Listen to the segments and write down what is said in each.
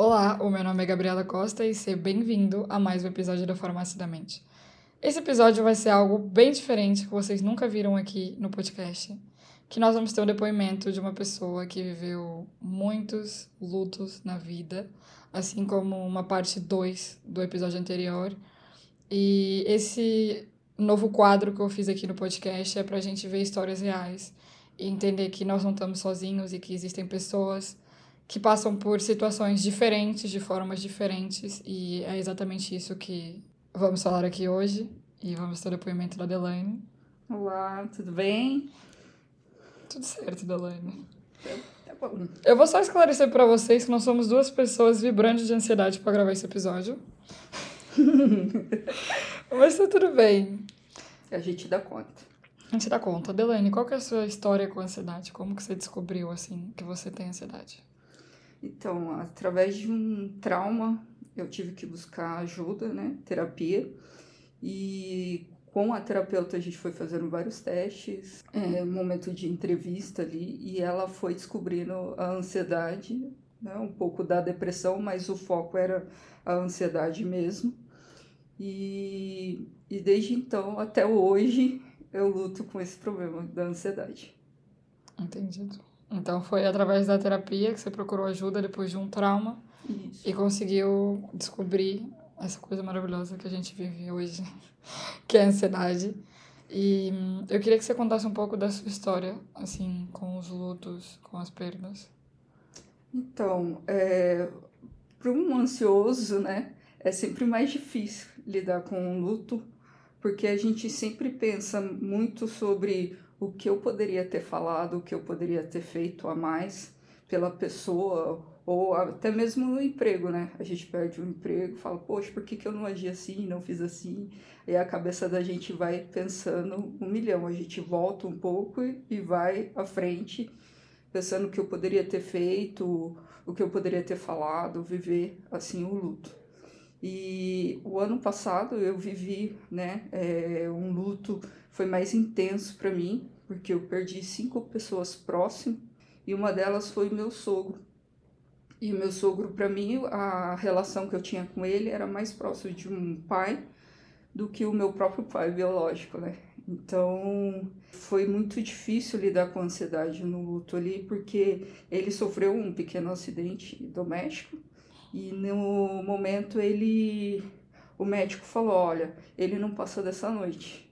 Olá, o meu nome é Gabriela Costa e seja bem-vindo a mais um episódio da Farmácia da Mente. Esse episódio vai ser algo bem diferente que vocês nunca viram aqui no podcast, que nós vamos ter um depoimento de uma pessoa que viveu muitos lutos na vida, assim como uma parte 2 do episódio anterior. E esse novo quadro que eu fiz aqui no podcast é para a gente ver histórias reais e entender que nós não estamos sozinhos e que existem pessoas que passam por situações diferentes, de formas diferentes, e é exatamente isso que vamos falar aqui hoje. E vamos ter o depoimento da Delaine. Olá, tudo bem? Tudo certo, Delaine. Tá bom. Eu vou só esclarecer para vocês que nós somos duas pessoas vibrando de ansiedade para gravar esse episódio. Mas tá tudo bem. A gente dá conta. A gente dá conta. Delaine, qual que é a sua história com ansiedade? Como que você descobriu, assim, que você tem ansiedade? Então, através de um trauma, eu tive que buscar ajuda, né? Terapia. E com a terapeuta a gente foi fazendo vários testes, é, momento de entrevista ali, e ela foi descobrindo a ansiedade, né? um pouco da depressão, mas o foco era a ansiedade mesmo. E, e desde então até hoje eu luto com esse problema da ansiedade. Entendido. Então foi através da terapia que você procurou ajuda depois de um trauma Isso. e conseguiu descobrir essa coisa maravilhosa que a gente vive hoje, que é a ansiedade. E hum, eu queria que você contasse um pouco da sua história, assim, com os lutos, com as perdas. Então, é, para um ansioso, né, é sempre mais difícil lidar com o luto, porque a gente sempre pensa muito sobre o que eu poderia ter falado, o que eu poderia ter feito a mais pela pessoa, ou até mesmo no emprego, né? A gente perde o um emprego, fala, poxa, por que, que eu não agi assim, não fiz assim? E a cabeça da gente vai pensando um milhão, a gente volta um pouco e vai à frente, pensando o que eu poderia ter feito, o que eu poderia ter falado, viver assim o luto. E o ano passado eu vivi, né, é, um luto foi mais intenso para mim, porque eu perdi cinco pessoas próximas e uma delas foi meu sogro. E o meu sogro, para mim, a relação que eu tinha com ele era mais próxima de um pai do que o meu próprio pai biológico, né? Então, foi muito difícil lidar com a ansiedade no luto ali, porque ele sofreu um pequeno acidente doméstico e no momento ele o médico falou, olha, ele não passou dessa noite.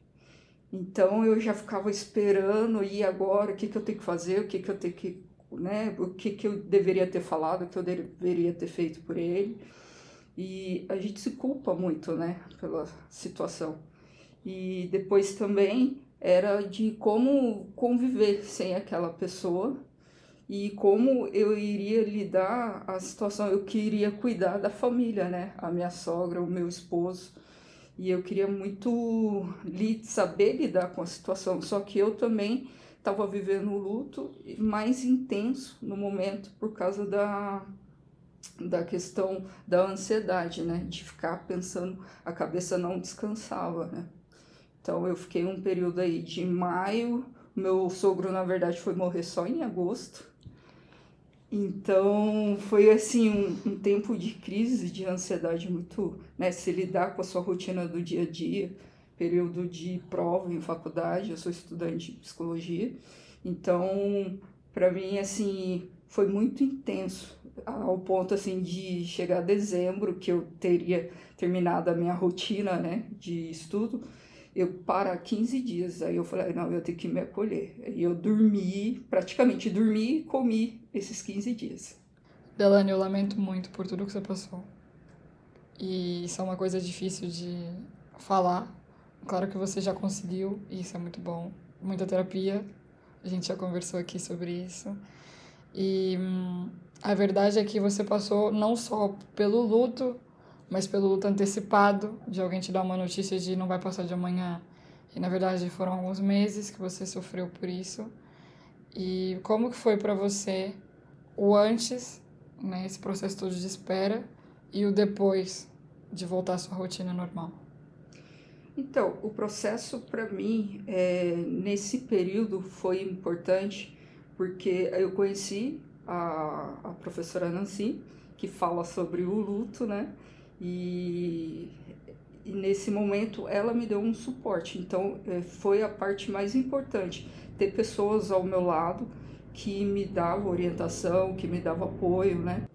Então eu já ficava esperando e agora o que, que eu tenho que fazer, o que, que eu tenho que, né, o que, que eu deveria ter falado, o que eu deveria ter feito por ele. E a gente se culpa muito, né, pela situação. E depois também era de como conviver sem aquela pessoa e como eu iria lidar a situação, eu queria cuidar da família, né, a minha sogra, o meu esposo e eu queria muito saber lidar com a situação. Só que eu também estava vivendo o luto mais intenso no momento por causa da, da questão da ansiedade, né? De ficar pensando, a cabeça não descansava, né? Então eu fiquei um período aí de maio, meu sogro na verdade foi morrer só em agosto. Então foi assim um, um, tempo de crise, de ansiedade muito, né? Se lidar com a sua rotina do dia a dia, período de prova em faculdade, eu sou estudante de psicologia, então para mim assim foi muito intenso ao ponto assim de chegar a dezembro que eu teria terminado a minha rotina, né, de estudo eu para 15 dias. Aí eu falei, não, eu tenho que me acolher. E eu dormi, praticamente dormi e comi esses 15 dias. Delane, eu lamento muito por tudo que você passou. E isso é uma coisa difícil de falar. Claro que você já conseguiu, e isso é muito bom. Muita terapia, a gente já conversou aqui sobre isso. E hum, a verdade é que você passou não só pelo luto, mas pelo luto antecipado de alguém te dar uma notícia de não vai passar de amanhã. E na verdade foram alguns meses que você sofreu por isso. E como que foi para você o antes, né, esse processo todo de espera e o depois de voltar à sua rotina normal? Então, o processo para mim é, nesse período foi importante porque eu conheci a, a professora Nancy que fala sobre o luto, né? E, e nesse momento ela me deu um suporte. Então é, foi a parte mais importante, ter pessoas ao meu lado que me davam orientação, que me davam apoio, né?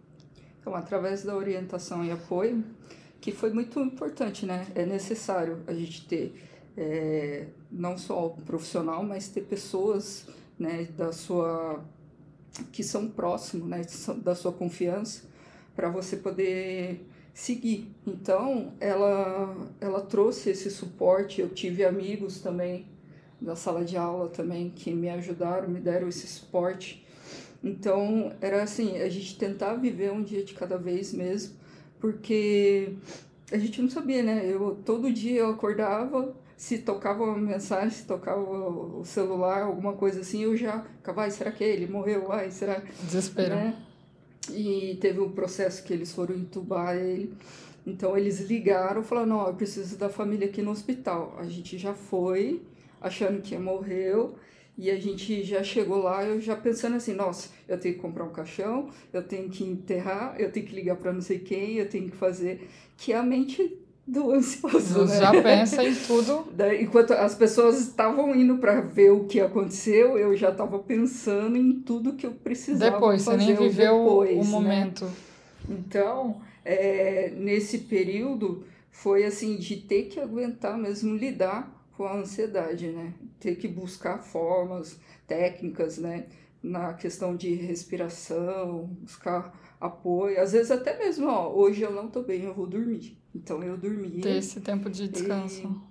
Então, através da orientação e apoio, que foi muito importante, né? É necessário a gente ter é, não só o profissional, mas ter pessoas, né, da sua que são próximos, né, da sua confiança, para você poder seguir. Então, ela ela trouxe esse suporte. Eu tive amigos também da sala de aula também que me ajudaram, me deram esse suporte. Então, era assim, a gente tentar viver um dia de cada vez mesmo, porque a gente não sabia, né? Eu todo dia eu acordava, se tocava uma mensagem, se tocava o celular, alguma coisa assim, eu já ficava, ai, será que é ele morreu? Ai, será? Desespero. Né? E teve um processo que eles foram entubar ele. Então eles ligaram, falaram, não, eu preciso da família aqui no hospital. A gente já foi, achando que morreu, e a gente já chegou lá, eu já pensando assim, nossa, eu tenho que comprar um caixão, eu tenho que enterrar, eu tenho que ligar para não sei quem, eu tenho que fazer. Que a mente do ansioso. Né? Já pensa em tudo. Enquanto as pessoas estavam indo para ver o que aconteceu, eu já estava pensando em tudo que eu precisava depois, fazer. Depois, você nem viveu depois, o né? momento. Né? Então, é, nesse período, foi assim, de ter que aguentar mesmo lidar com a ansiedade, né? Ter que buscar formas, técnicas, né? Na questão de respiração, buscar apoio. Às vezes até mesmo, ó, hoje eu não tô bem, eu vou dormir. Então eu dormia. Ter esse tempo de descanso.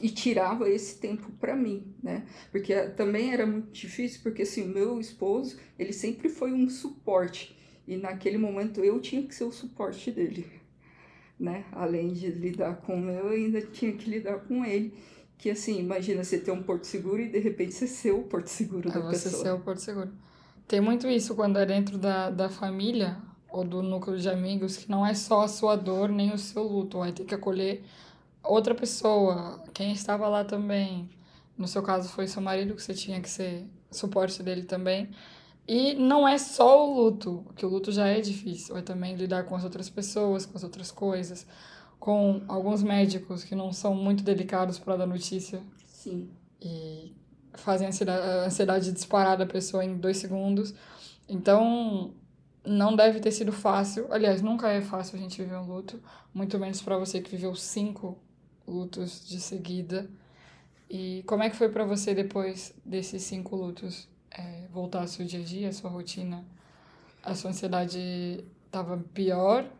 E, e tirava esse tempo para mim, né? Porque também era muito difícil, porque assim, o meu esposo, ele sempre foi um suporte. E naquele momento eu tinha que ser o suporte dele, né? Além de lidar com o meu, eu ainda tinha que lidar com ele que assim, imagina você ter um porto seguro e de repente você ser o porto seguro é da você pessoa. ser o porto seguro. Tem muito isso quando é dentro da, da família ou do núcleo de amigos, que não é só a sua dor nem o seu luto, vai ter que acolher outra pessoa, quem estava lá também. No seu caso foi seu marido, que você tinha que ser suporte dele também. E não é só o luto, que o luto já é difícil, é também lidar com as outras pessoas, com as outras coisas com alguns médicos que não são muito delicados para dar notícia. Sim. E fazem a ansiedade disparar da pessoa em dois segundos. Então, não deve ter sido fácil. Aliás, nunca é fácil a gente viver um luto, muito menos para você que viveu cinco lutos de seguida. E como é que foi para você depois desses cinco lutos? É, voltar ao seu dia a dia, a sua rotina? A sua ansiedade estava pior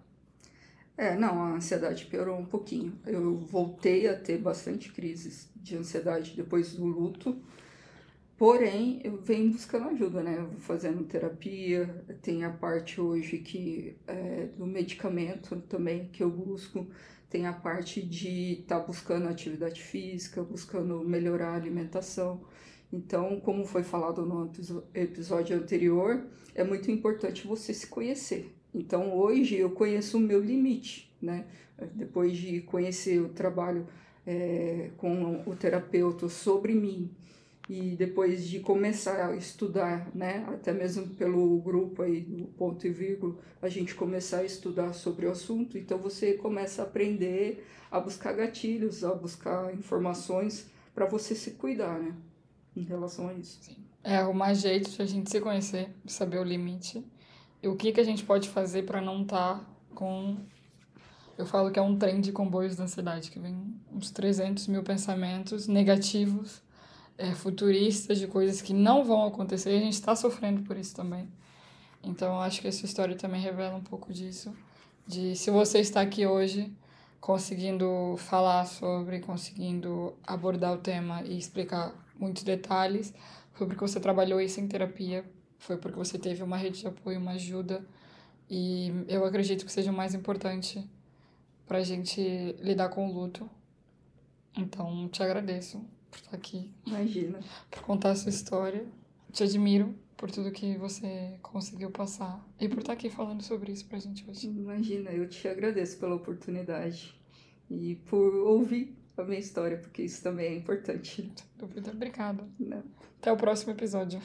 é, não, a ansiedade piorou um pouquinho. Eu voltei a ter bastante crises de ansiedade depois do luto, porém eu venho buscando ajuda, né? Eu vou fazendo terapia, tem a parte hoje que é, do medicamento também que eu busco, tem a parte de estar tá buscando atividade física, buscando melhorar a alimentação. Então, como foi falado no episódio anterior, é muito importante você se conhecer. Então hoje eu conheço o meu limite, né? Depois de conhecer o trabalho é, com o terapeuta sobre mim e depois de começar a estudar, né? Até mesmo pelo grupo aí do ponto e vírgula, a gente começar a estudar sobre o assunto. Então você começa a aprender a buscar gatilhos, a buscar informações para você se cuidar, né? Em relação a isso. Sim. É arrumar jeito de a gente se conhecer, saber o limite o que, que a gente pode fazer para não estar tá com. Eu falo que é um trem de comboios da ansiedade, que vem uns 300 mil pensamentos negativos, é, futuristas, de coisas que não vão acontecer e a gente está sofrendo por isso também. Então, acho que essa história também revela um pouco disso. De se você está aqui hoje conseguindo falar sobre, conseguindo abordar o tema e explicar muitos detalhes, foi porque você trabalhou isso em terapia foi porque você teve uma rede de apoio, uma ajuda. E eu acredito que seja o mais importante para a gente lidar com o luto. Então, te agradeço por estar aqui. Imagina. Por contar a sua história. Te admiro por tudo que você conseguiu passar e por estar aqui falando sobre isso pra gente hoje. Imagina, eu te agradeço pela oportunidade e por ouvir a minha história, porque isso também é importante. Sem dúvida. Obrigada. Não. Até o próximo episódio.